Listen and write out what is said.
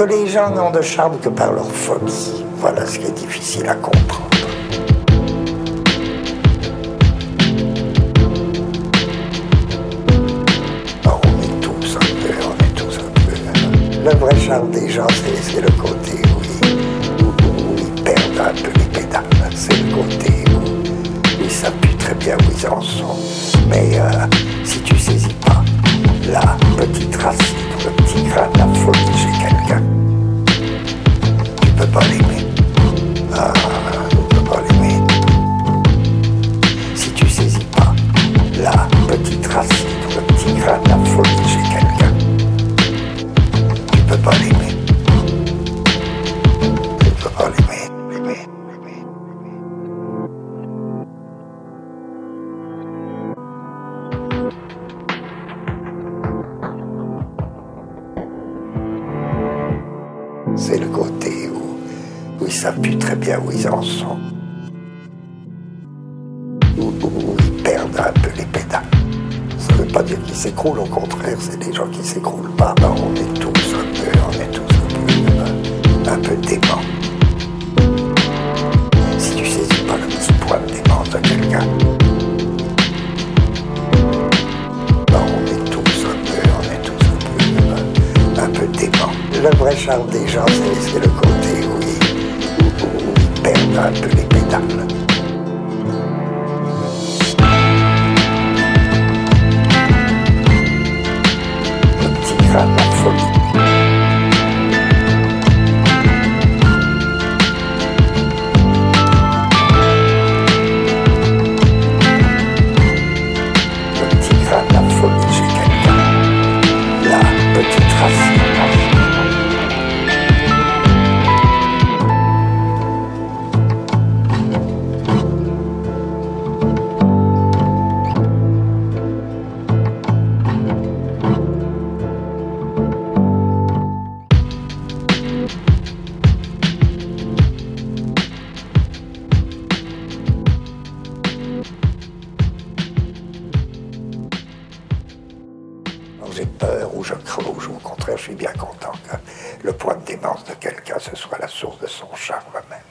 que les gens n'ont de charme que par leur folie. Voilà ce qui est difficile à comprendre. Oh, on est tous un peu, on est tous un peu. Le vrai charme des gens, c'est le côté où ils, perdent un peu les pédales. C'est le côté où, ils savent plus très bien où ils en sont. Mais euh, si tu saisis pas la petite racine, C'est le côté où, ils savent très bien où ils en sont. Où, ils perdent un peu les pédales. Ça ne veut pas dire qu'ils s'écroulent, au contraire, c'est des gens qui s'écroulent pas. Ben, on Le vrai charme des gens, c'est le côté où ils perdent un peu les pédales. Le petit grain de folie. Le petit grain de la folie chez quelqu'un. La petite racine. J'ai peur ou je croche, ou au contraire, je suis bien content que le point de démence de quelqu'un, ce soit la source de son charme même.